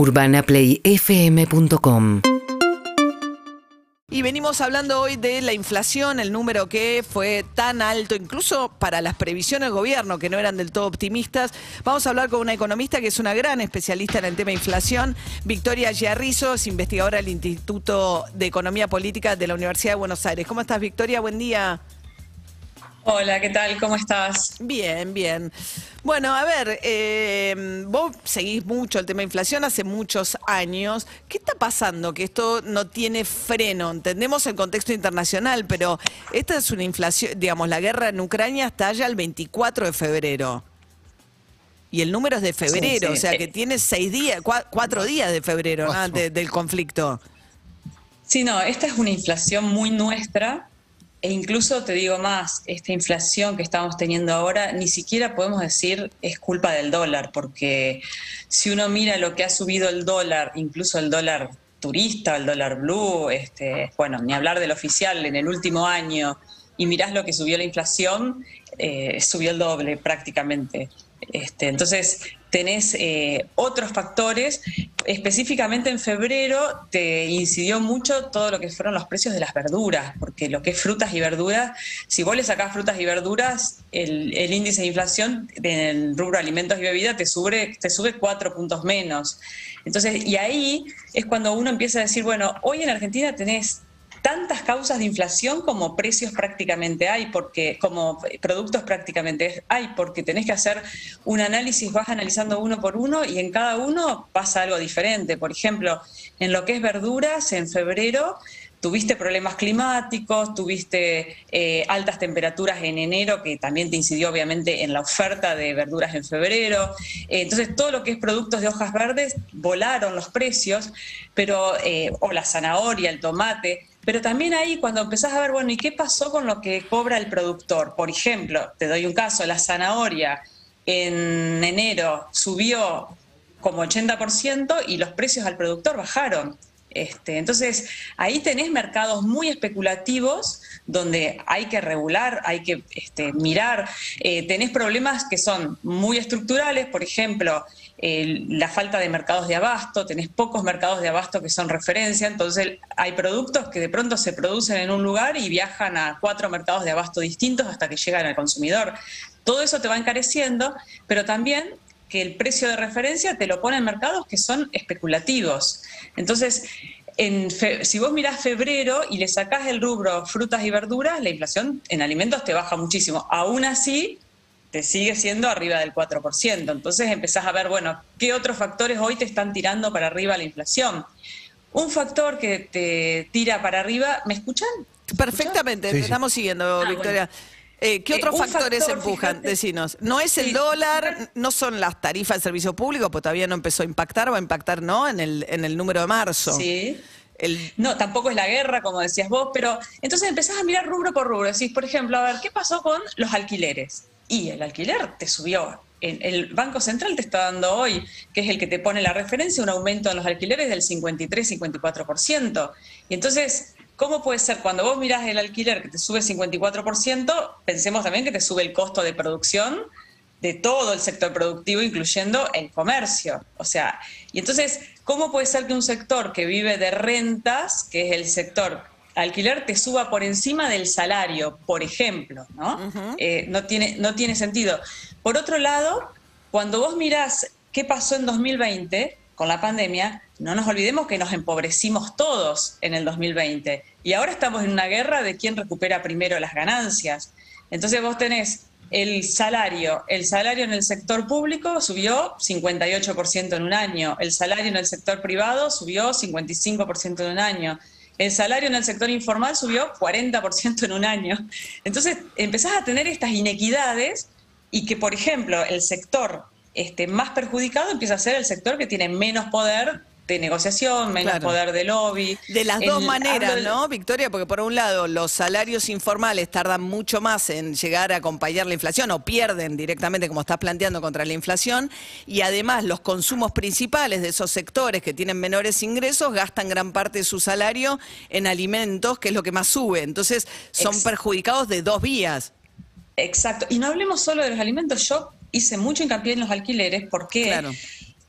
UrbanaPlayFM.com Y venimos hablando hoy de la inflación, el número que fue tan alto, incluso para las previsiones del gobierno, que no eran del todo optimistas. Vamos a hablar con una economista que es una gran especialista en el tema inflación, Victoria Giarrizo, es investigadora del Instituto de Economía Política de la Universidad de Buenos Aires. ¿Cómo estás, Victoria? Buen día. Hola, ¿qué tal? ¿Cómo estás? Bien, bien. Bueno, a ver, eh, vos seguís mucho el tema de inflación hace muchos años. ¿Qué está pasando? Que esto no tiene freno. Entendemos el contexto internacional, pero esta es una inflación, digamos, la guerra en Ucrania está ya el 24 de febrero. Y el número es de febrero, Sí, sí. o sea que Eh, tiene seis días, cua- cuatro días de febrero ¿no? de- del conflicto. Sí, no, esta es una inflación muy nuestra e incluso te digo más, esta inflación que estamos teniendo ahora ni siquiera podemos decir es culpa del dólar, porque si uno mira lo que ha subido el dólar, incluso el dólar turista, el dólar blue, este, bueno, ni hablar del oficial en el último año, y mirás lo que subió la inflación, eh, subió el doble prácticamente. Este, entonces, tenés eh, otros factores. Específicamente en febrero te incidió mucho todo lo que fueron los precios de las verduras, porque lo que es frutas y verduras, si vos le sacás frutas y verduras, el, índice de inflación en el rubro alimentos y bebidas te sube, te sube cuatro puntos menos. Entonces, y ahí es cuando uno empieza a decir, bueno, hoy en Argentina tenés tantas causas de inflación como precios prácticamente hay, porque como productos prácticamente hay, porque tenés que hacer un análisis, vas analizando uno por uno y en cada uno pasa algo diferente. Por ejemplo, en lo que es verduras, en febrero tuviste problemas climáticos, tuviste eh, altas temperaturas en enero, que también te incidió obviamente en la oferta de verduras en febrero. Eh, entonces, todo lo que es productos de hojas verdes, volaron los precios, pero, eh, o la zanahoria, el tomate. Pero también ahí cuando empezás a ver, bueno, ¿y qué pasó con lo que cobra el productor? Por ejemplo, te doy un caso, la zanahoria en enero subió como 80% y los precios al productor bajaron. Este, entonces, ahí tenés mercados muy especulativos donde hay que regular, hay que este, mirar. Eh, tenés problemas que son muy estructurales, por ejemplo, la falta de mercados de abasto, tenés pocos mercados de abasto que son referencia, entonces hay productos que de pronto se producen en un lugar y viajan a cuatro mercados de abasto distintos hasta que llegan al consumidor. Todo eso te va encareciendo, pero también que el precio de referencia te lo ponen mercados que son especulativos. Entonces, en si vos mirás febrero y le sacás el rubro frutas y verduras, la inflación en alimentos te baja muchísimo. Aún así, te sigue siendo arriba del 4%. Entonces empezás a ver, bueno, ¿qué otros factores hoy te están tirando para arriba la inflación? Un factor que te tira para arriba, ¿me escuchan? Perfectamente, te estamos siguiendo, Ah, Victoria. bueno. Eh, ¿Qué Eh, otros factores factor, empujan? fíjate. Decinos. No es el Sí. dólar, no son las tarifas de servicio público, pues todavía no empezó a impactar, va a impactar, ¿no? En el, en el número de marzo. Sí. El, No, tampoco es la guerra, como decías vos, pero entonces empezás a mirar rubro por rubro. Decís, por ejemplo, a ver, ¿qué pasó con los alquileres? Y el alquiler te subió. El, Banco Central te está dando hoy, que es el que te pone la referencia, un aumento en los alquileres del 53-54%. Y entonces, ¿cómo puede ser cuando vos mirás el alquiler que te sube 54%, pensemos también que te sube el costo de producción de todo el sector productivo, incluyendo el comercio. O sea, y entonces, ¿cómo puede ser que un sector que vive de rentas, que es el sector alquiler, te suba por encima del salario, por ejemplo? ¿no? Eh, no, tiene, no tiene sentido. Por otro lado, cuando vos mirás qué pasó en 2020 con la pandemia, no nos olvidemos que nos empobrecimos todos en el 2020 y ahora estamos en una guerra de quién recupera primero las ganancias. Entonces vos tenés el salario, el salario en el sector público subió 58% en un año, el salario en el sector privado subió 55% en un año, el salario en el sector informal subió 40% en un año. Entonces empezás a tener estas inequidades y que, por ejemplo, el sector este, más perjudicado empieza a ser el sector que tiene menos poder de negociación, menos Claro. poder de lobby. de las El- dos maneras, del- ¿no, Victoria? Porque por un lado, los salarios informales tardan mucho más en llegar a acompañar la inflación o pierden directamente, como estás planteando, contra la inflación. Y además, los consumos principales de esos sectores que tienen menores ingresos gastan gran parte de su salario en alimentos, que es lo que más sube. Entonces, son perjudicados de dos vías. Exacto. Y no hablemos solo de los alimentos. Yo hice mucho hincapié en los alquileres. ¿Por qué? Claro.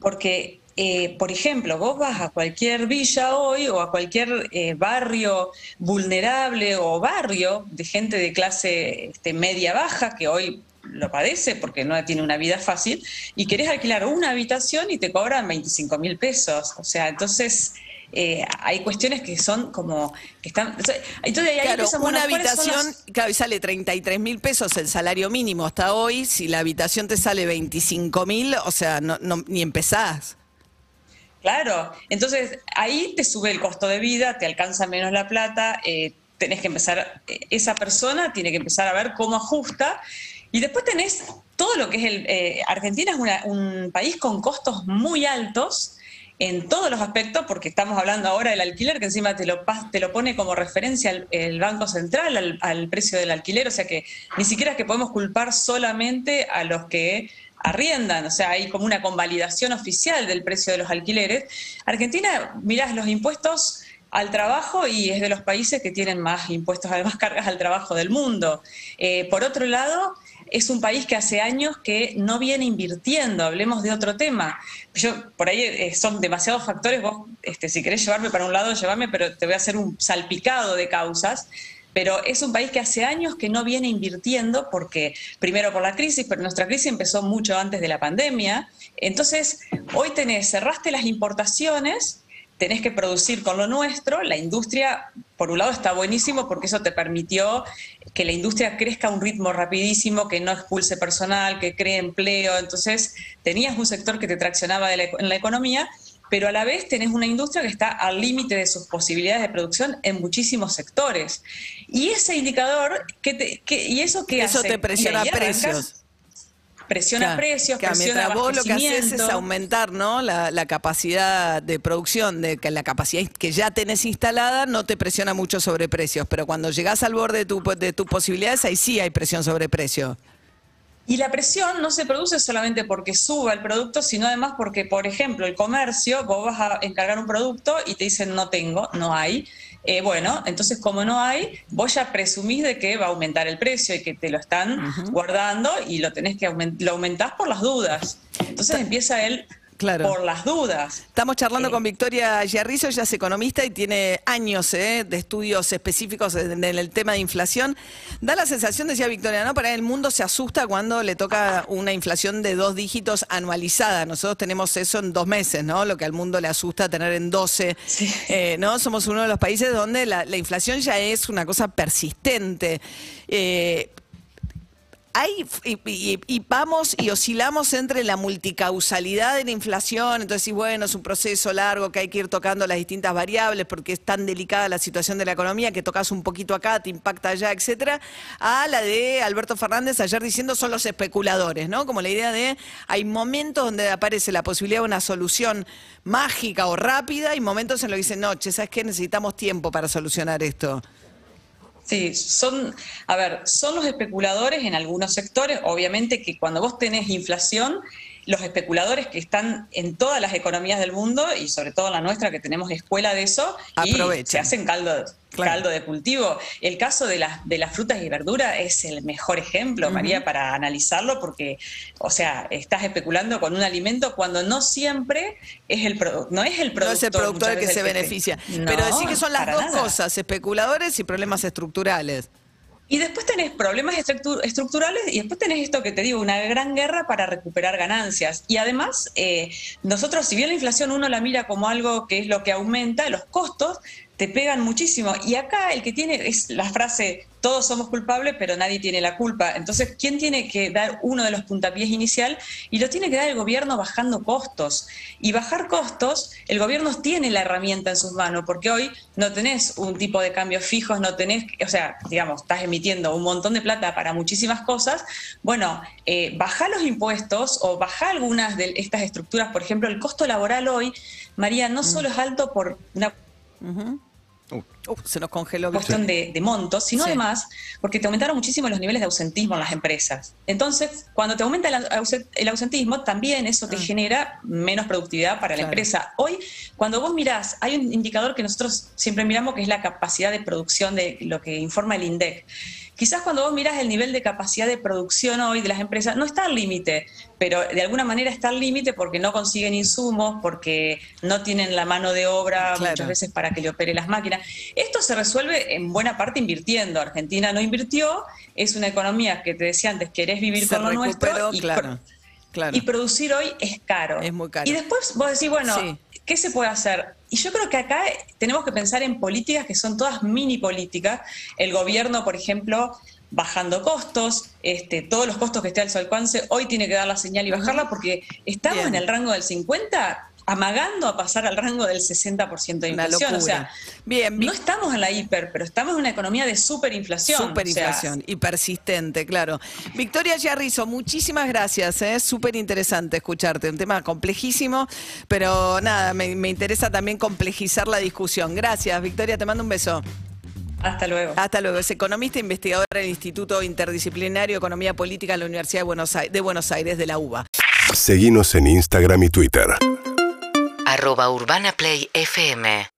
Porque eh, por ejemplo, vos vas a cualquier villa hoy o a cualquier eh, barrio vulnerable o barrio de gente de clase este, media-baja que hoy lo padece porque no tiene una vida fácil y querés alquilar una habitación y te cobran 25 mil pesos. O sea, entonces eh, hay cuestiones que son como que están entonces, claro, una habitación claro y sale 33 mil pesos el salario mínimo hasta hoy si la habitación te sale 25 mil o sea no, ni empezás claro. Entonces ahí te sube el costo de vida te alcanza menos la plata eh, tenés que empezar eh, esa persona tiene que empezar a ver cómo ajusta. Y después tenés todo lo que es el Argentina es un país con costos muy altos en todos los aspectos, porque estamos hablando ahora del alquiler, que encima te lo, te lo pone como referencia el, Banco Central al, precio del alquiler, o sea que ni siquiera es que podemos culpar solamente a los que arriendan, o sea, hay como una convalidación oficial del precio de los alquileres. Argentina, mirás los impuestos al trabajo y es de los países que tienen más impuestos, además cargas al trabajo del mundo. Eh, por otro lado, es un país que hace años que no viene invirtiendo, hablemos de otro tema. Yo, por ahí eh, son demasiados factores, vos, este, si querés llevarme para un lado, llévame, pero te voy a hacer un salpicado de causas. Pero es un país que hace años que no viene invirtiendo porque, primero por la crisis, pero nuestra crisis empezó mucho antes de la pandemia. Entonces, hoy tenés, cerraste las importaciones, tenés que producir con lo nuestro, la industria, por un lado, está buenísimo porque eso te permitió que la industria crezca a un ritmo rapidísimo, que no expulse personal, que cree empleo, entonces tenías un sector que te traccionaba en la economía, pero a la vez tenés una industria que está al límite de sus posibilidades de producción en muchísimos sectores. Y ese indicador, que ¿y eso qué eso te presiona precios presiona precios, que presiona vos lo que haces es aumentar ¿no? La, capacidad de producción, de que la capacidad que ya tenés instalada no te presiona mucho sobre precios, pero cuando llegás al borde de, tu, de tus posibilidades, ahí sí hay presión sobre precios. Y la presión no se produce solamente porque suba el producto, sino además porque, por ejemplo, el comercio, vos vas a encargar un producto y te dicen no tengo, no hay. Eh, bueno, entonces como no hay, vos ya presumís de que va a aumentar el precio y que te lo están guardando y lo tenés que aumentar, lo aumentás por las dudas. Entonces empieza el por las dudas. Estamos charlando con Victoria Yarrizo, ella es economista y tiene años eh, de estudios específicos en, el tema de inflación. Da la sensación, decía Victoria, ¿no? Para el mundo se asusta cuando le toca una inflación de dos dígitos anualizada. Nosotros tenemos eso en dos meses, ¿no? Lo que al mundo le asusta tener en 12. Eh, ¿no? Somos uno de los países donde la, inflación ya es una cosa persistente. Eh, hay, y, vamos y oscilamos entre la multicausalidad de la inflación, entonces, bueno, es un proceso largo que hay que ir tocando las distintas variables porque es tan delicada la situación de la economía que tocas un poquito acá, te impacta allá, etcétera, a la de Alberto Fernández ayer diciendo son los especuladores, ¿no? Como la idea de hay momentos donde aparece la posibilidad de una solución mágica o rápida y momentos en los que dicen, no, che, ¿sabes qué? Necesitamos tiempo para solucionar esto. Sí, son, a ver, son los especuladores en algunos sectores, obviamente que cuando vos tenés inflación, los especuladores que están en todas las economías del mundo y sobre todo la nuestra que tenemos escuela de eso y se hacen caldo, caldo de cultivo. El caso de las, de las frutas y verduras es el mejor ejemplo, María, para analizarlo porque, o sea, estás especulando con un alimento cuando no siempre es el no es el productor. No es el productor el que se beneficia. Pero decir que son las dos cosas, especuladores y problemas estructurales. Y después tenés problemas estructurales y después tenés esto que te digo, una gran guerra para recuperar ganancias. Y además, eh, nosotros, si bien la inflación uno la mira como algo que es lo que aumenta, los costos te pegan muchísimo. Y acá el que tiene es la frase, todos somos culpables, pero nadie tiene la culpa. Entonces, ¿quién tiene que dar uno de los puntapiés inicial? Y lo tiene que dar el gobierno bajando costos. Y bajar costos, el gobierno tiene la herramienta en sus manos, porque hoy no tenés un tipo de cambios fijos, no tenés, o sea, digamos, estás emitiendo un montón de plata para muchísimas cosas. Bueno, eh, baja los impuestos o baja algunas de estas estructuras. Por ejemplo, el costo laboral hoy, María, no mm. solo es alto por una... Uh Uh, se nos congeló. cuestión de, montos, sino además porque te aumentaron muchísimo los niveles de ausentismo en las empresas. Entonces, cuando te aumenta el, ausentismo, también eso te ah. genera menos productividad para la empresa. Hoy, cuando vos mirás, hay un indicador que nosotros siempre miramos que es la capacidad de producción de lo que informa el INDEC. Quizás cuando vos miras el nivel de capacidad de producción hoy de las empresas, no está al límite, pero de alguna manera está al límite porque no consiguen insumos, porque no tienen la mano de obra muchas veces para que le opere las máquinas. Esto se resuelve en buena parte invirtiendo. Argentina no invirtió, es una economía que te decía antes, querés vivir con lo nuestro y, y, producir hoy es caro. Es muy caro. Y después vos decís, bueno, ¿qué se puede hacer? Y yo creo que acá tenemos que pensar en políticas que son todas mini políticas. El gobierno, por ejemplo, bajando costos, este, todos los costos que esté al su alcance, hoy tiene que dar la señal y bajarla porque estamos en el rango del 50 amagando a pasar al rango del 60% de inflación. O sea, Bien, no estamos en la hiper, pero estamos en una economía de superinflación. Superinflación y persistente, claro. Victoria Yarrizo, muchísimas gracias. Es ¿eh? súper interesante escucharte. Un tema complejísimo, pero nada, me, me interesa también complejizar la discusión. Gracias, Victoria, te mando un beso. Hasta luego. Hasta luego. Es economista e investigadora del Instituto Interdisciplinario de Economía Política de la Universidad de Buenos Aires, de, Buenos Aires, de la UBA. Seguimos en Instagram y Twitter arroba Urbana Play FM